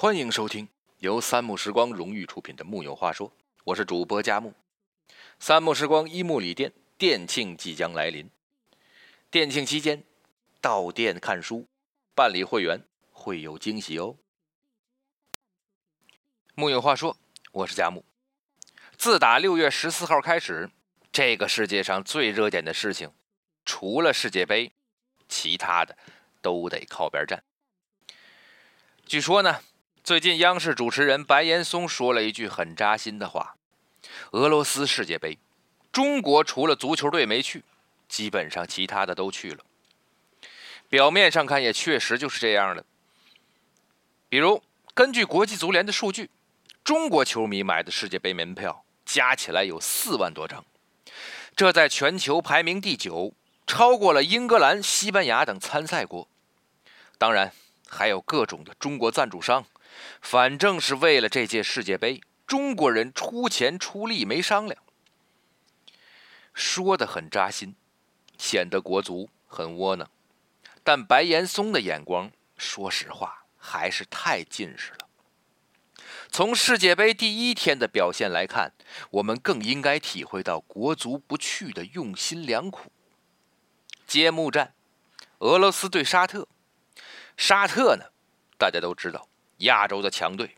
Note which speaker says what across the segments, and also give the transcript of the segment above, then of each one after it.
Speaker 1: 欢迎收听由三木时光荣誉出品的《木有话说》，我是主播佳木。三木时光一木里店店庆即将来临，店庆期间到店看书、办理会员会有惊喜哦。木有话说，我是佳木。自打六月十四号开始，这个世界上最热点的事情，除了世界杯，其他的都得靠边站。据说呢。最近，央视主持人白岩松说了一句很扎心的话：“俄罗斯世界杯，中国除了足球队没去，基本上其他的都去了。”表面上看，也确实就是这样的。比如，根据国际足联的数据，中国球迷买的世界杯门票加起来有四万多张，这在全球排名第九，超过了英格兰、西班牙等参赛国。当然，还有各种的中国赞助商。反正是为了这届世界杯，中国人出钱出力没商量，说的很扎心，显得国足很窝囊。但白岩松的眼光，说实话还是太近视了。从世界杯第一天的表现来看，我们更应该体会到国足不去的用心良苦。揭幕战，俄罗斯对沙特，沙特呢，大家都知道。亚洲的强队，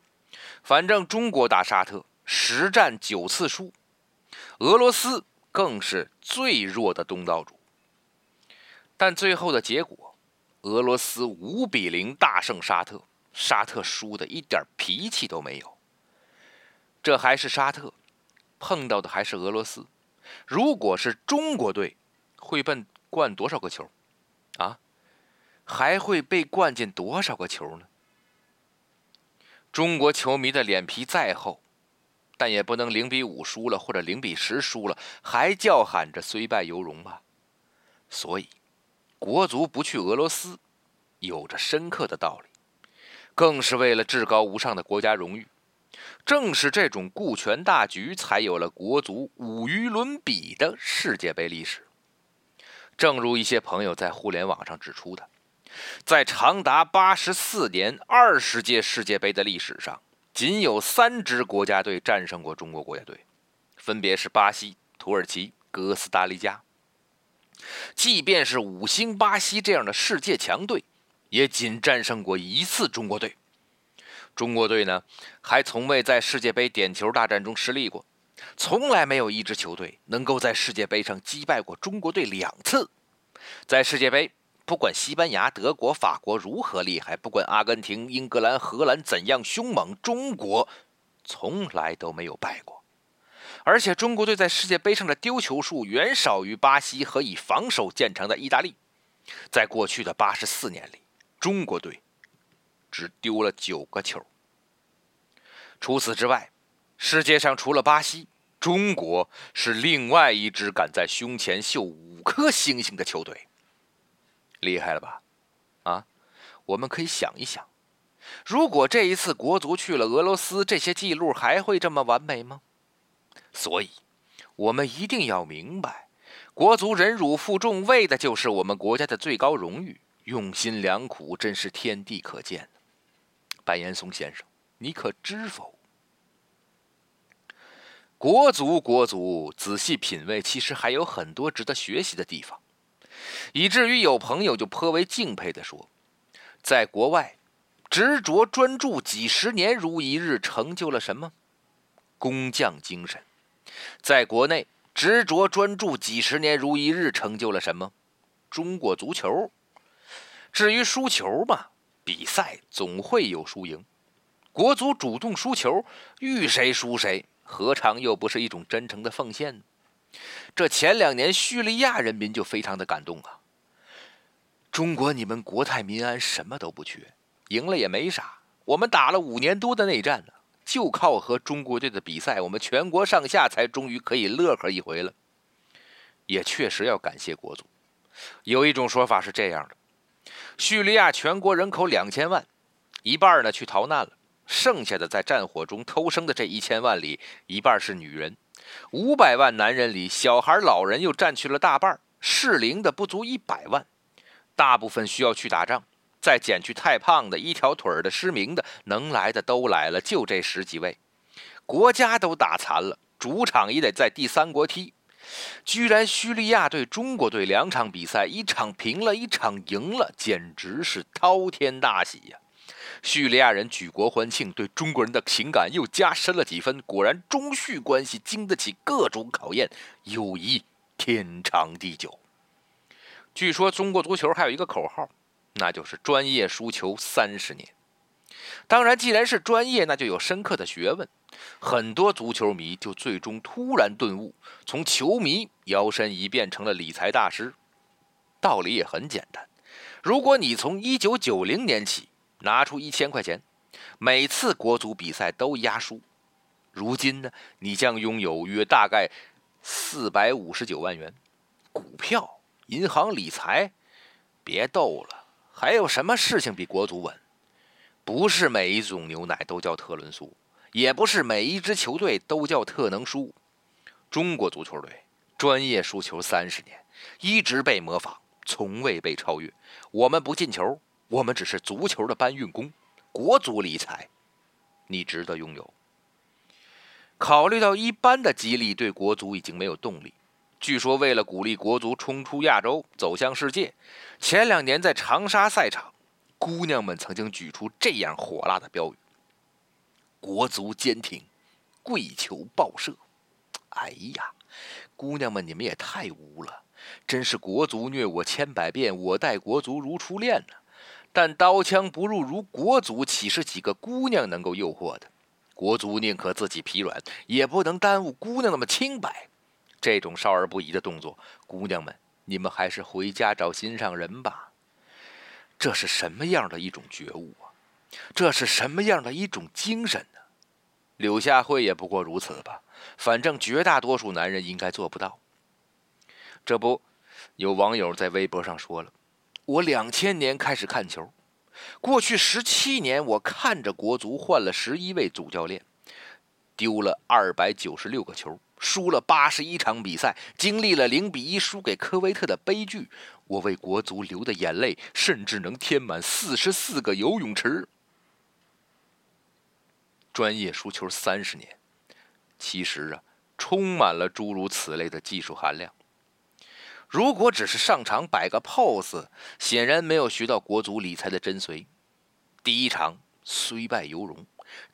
Speaker 1: 反正中国打沙特十战九次输，俄罗斯更是最弱的东道主。但最后的结果，俄罗斯五比零大胜沙特，沙特输的一点脾气都没有。这还是沙特，碰到的还是俄罗斯。如果是中国队，会被灌多少个球？啊，还会被灌进多少个球呢？中国球迷的脸皮再厚，但也不能零比五输了或者零比十输了还叫喊着虽败犹荣吧。所以，国足不去俄罗斯，有着深刻的道理，更是为了至高无上的国家荣誉。正是这种顾全大局，才有了国足无与伦比的世界杯历史。正如一些朋友在互联网上指出的。在长达八十四年、二十届世界杯的历史上，仅有三支国家队战胜过中国国家队，分别是巴西、土耳其、哥斯达黎加。即便是五星巴西这样的世界强队，也仅战胜过一次中国队。中国队呢，还从未在世界杯点球大战中失利过，从来没有一支球队能够在世界杯上击败过中国队两次。在世界杯。不管西班牙、德国、法国如何厉害，不管阿根廷、英格兰、荷兰怎样凶猛，中国从来都没有败过。而且，中国队在世界杯上的丢球数远少于巴西和以防守见长的意大利。在过去的八十四年里，中国队只丢了九个球。除此之外，世界上除了巴西，中国是另外一支敢在胸前绣五颗星星的球队。厉害了吧，啊！我们可以想一想，如果这一次国足去了俄罗斯，这些记录还会这么完美吗？所以，我们一定要明白，国足忍辱负重，为的就是我们国家的最高荣誉，用心良苦，真是天地可见。白岩松先生，你可知否？国足，国足，仔细品味，其实还有很多值得学习的地方。以至于有朋友就颇为敬佩地说：“在国外，执着专注几十年如一日，成就了什么？工匠精神。在国内，执着专注几十年如一日，成就了什么？中国足球。至于输球嘛，比赛总会有输赢。国足主动输球，遇谁输谁，何尝又不是一种真诚的奉献呢？”这前两年，叙利亚人民就非常的感动啊。中国，你们国泰民安，什么都不缺，赢了也没啥。我们打了五年多的内战呢，就靠和中国队的比赛，我们全国上下才终于可以乐呵一回了。也确实要感谢国足。有一种说法是这样的：叙利亚全国人口两千万，一半呢去逃难了，剩下的在战火中偷生的这一千万里，一半是女人。五百万男人里，小孩、老人又占去了大半，适龄的不足一百万，大部分需要去打仗。再减去太胖的、一条腿的、失明的，能来的都来了，就这十几位。国家都打残了，主场也得在第三国踢。居然叙利亚对中国队两场比赛，一场平了，一场赢了，简直是滔天大喜呀！叙利亚人举国欢庆，对中国人的情感又加深了几分。果然，中叙关系经得起各种考验，友谊天长地久。据说中国足球还有一个口号，那就是“专业输球三十年”。当然，既然是专业，那就有深刻的学问。很多足球迷就最终突然顿悟，从球迷摇身一变成了理财大师。道理也很简单，如果你从一九九零年起拿出一千块钱，每次国足比赛都压输，如今呢，你将拥有约大概四百五十九万元。股票、银行理财，别逗了，还有什么事情比国足稳？不是每一种牛奶都叫特仑苏。也不是每一支球队都叫特能输。中国足球队专业输球三十年，一直被模仿，从未被超越。我们不进球，我们只是足球的搬运工。国足理财，你值得拥有。考虑到一般的激励对国足已经没有动力，据说为了鼓励国足冲出亚洲，走向世界，前两年在长沙赛场，姑娘们曾经举出这样火辣的标语。国足坚挺，跪求报社。哎呀，姑娘们，你们也太污了！真是国足虐我千百遍，我待国足如初恋呢。但刀枪不入如国足，岂是几个姑娘能够诱惑的？国足宁可自己疲软，也不能耽误姑娘那么清白。这种少儿不宜的动作，姑娘们，你们还是回家找心上人吧。这是什么样的一种觉悟啊？这是什么样的一种精神呢？柳下惠也不过如此吧。反正绝大多数男人应该做不到。这不，有网友在微博上说了：“我两千年开始看球，过去十七年我看着国足换了十一位主教练，丢了二百九十六个球，输了八十一场比赛，经历了零比一输给科威特的悲剧。我为国足流的眼泪，甚至能填满四十四个游泳池。”专业输球三十年，其实啊，充满了诸如此类的技术含量。如果只是上场摆个 pose，显然没有学到国足理财的真髓。第一场虽败犹荣，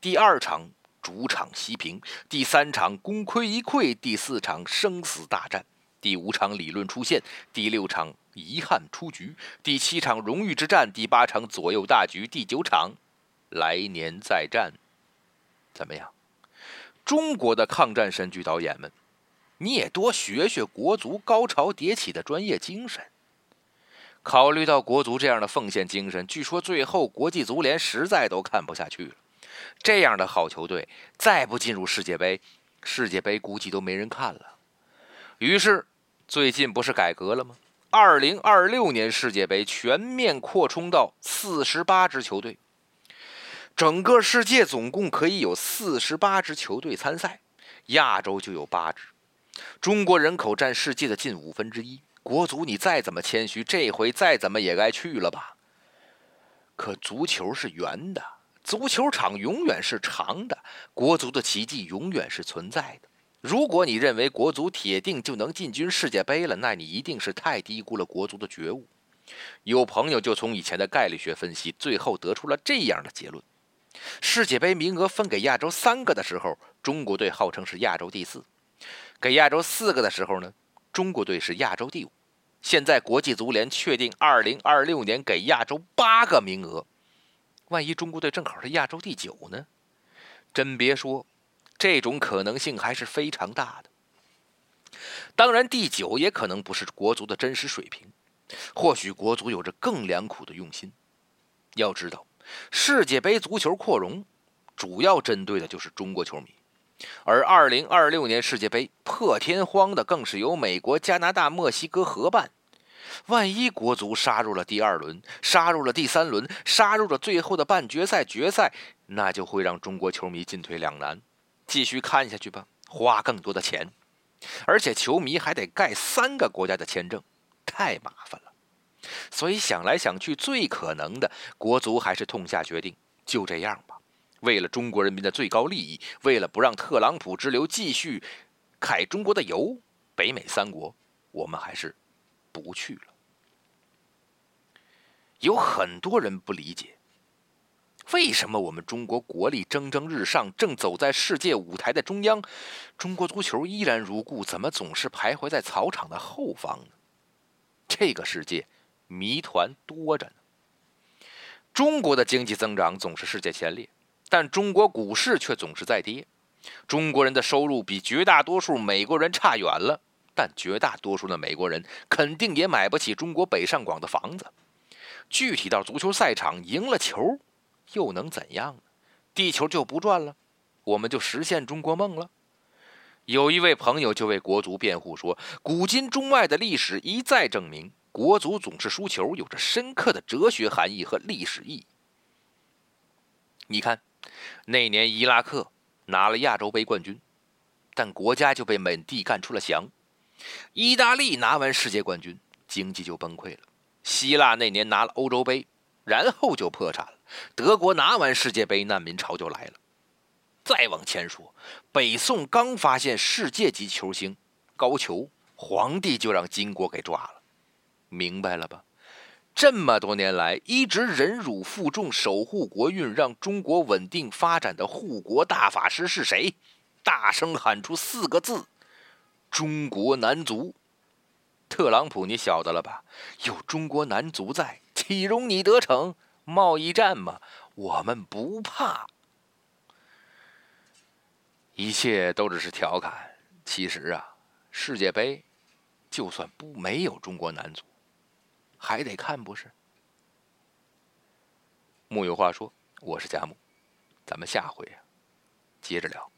Speaker 1: 第二场主场西平，第三场功亏一篑，第四场生死大战，第五场理论出现，第六场遗憾出局，第七场荣誉之战，第八场左右大局，第九场来年再战。怎么样，中国的抗战神剧导演们，你也多学学国足高潮迭起的专业精神。考虑到国足这样的奉献精神，据说最后国际足联实在都看不下去了。这样的好球队再不进入世界杯，世界杯估计都没人看了。于是最近不是改革了吗？二零二六年世界杯全面扩充到四十八支球队。整个世界总共可以有四十八支球队参赛，亚洲就有八支。中国人口占世界的近五分之一，国足你再怎么谦虚，这回再怎么也该去了吧？可足球是圆的，足球场永远是长的，国足的奇迹永远是存在的。如果你认为国足铁定就能进军世界杯了，那你一定是太低估了国足的觉悟。有朋友就从以前的概率学分析，最后得出了这样的结论。世界杯名额分给亚洲三个的时候，中国队号称是亚洲第四；给亚洲四个的时候呢，中国队是亚洲第五。现在国际足联确定，二零二六年给亚洲八个名额，万一中国队正好是亚洲第九呢？真别说，这种可能性还是非常大的。当然，第九也可能不是国足的真实水平，或许国足有着更良苦的用心。要知道。世界杯足球扩容，主要针对的就是中国球迷，而2026年世界杯破天荒的更是由美国、加拿大、墨西哥合办。万一国足杀入了第二轮，杀入了第三轮，杀入了最后的半决赛、决赛，那就会让中国球迷进退两难。继续看下去吧，花更多的钱，而且球迷还得盖三个国家的签证，太麻烦了。所以想来想去，最可能的，国足还是痛下决定，就这样吧。为了中国人民的最高利益，为了不让特朗普之流继续揩中国的油，北美三国，我们还是不去了。有很多人不理解，为什么我们中国国力蒸蒸日上，正走在世界舞台的中央，中国足球依然如故，怎么总是徘徊在草场的后方呢？这个世界谜团多着呢。中国的经济增长总是世界前列，但中国股市却总是在跌。中国人的收入比绝大多数美国人差远了，但绝大多数的美国人肯定也买不起中国北上广的房子。具体到足球赛场，赢了球，又能怎样呢？地球就不转了，我们就实现中国梦了。有一位朋友就为国足辩护说：“古今中外的历史一再证明，国足总是输球，有着深刻的哲学含义和历史意义。你看，那年伊拉克拿了亚洲杯冠军，但国家就被美帝干出了翔；意大利拿完世界冠军，经济就崩溃了。”希腊那年拿了欧洲杯，然后就破产了。德国拿完世界杯，难民潮就来了。再往前说，北宋刚发现世界级球星高俅，皇帝就让金国给抓了。明白了吧？这么多年来一直忍辱负重守护国运，让中国稳定发展的护国大法师是谁？大声喊出四个字：中国男足。特朗普，你晓得了吧？有中国男足在，岂容你得逞？贸易战嘛，我们不怕。一切都只是调侃。其实啊，世界杯就算不没有中国男足，还得看不是？木有话说，我是贾木，咱们下回啊接着聊。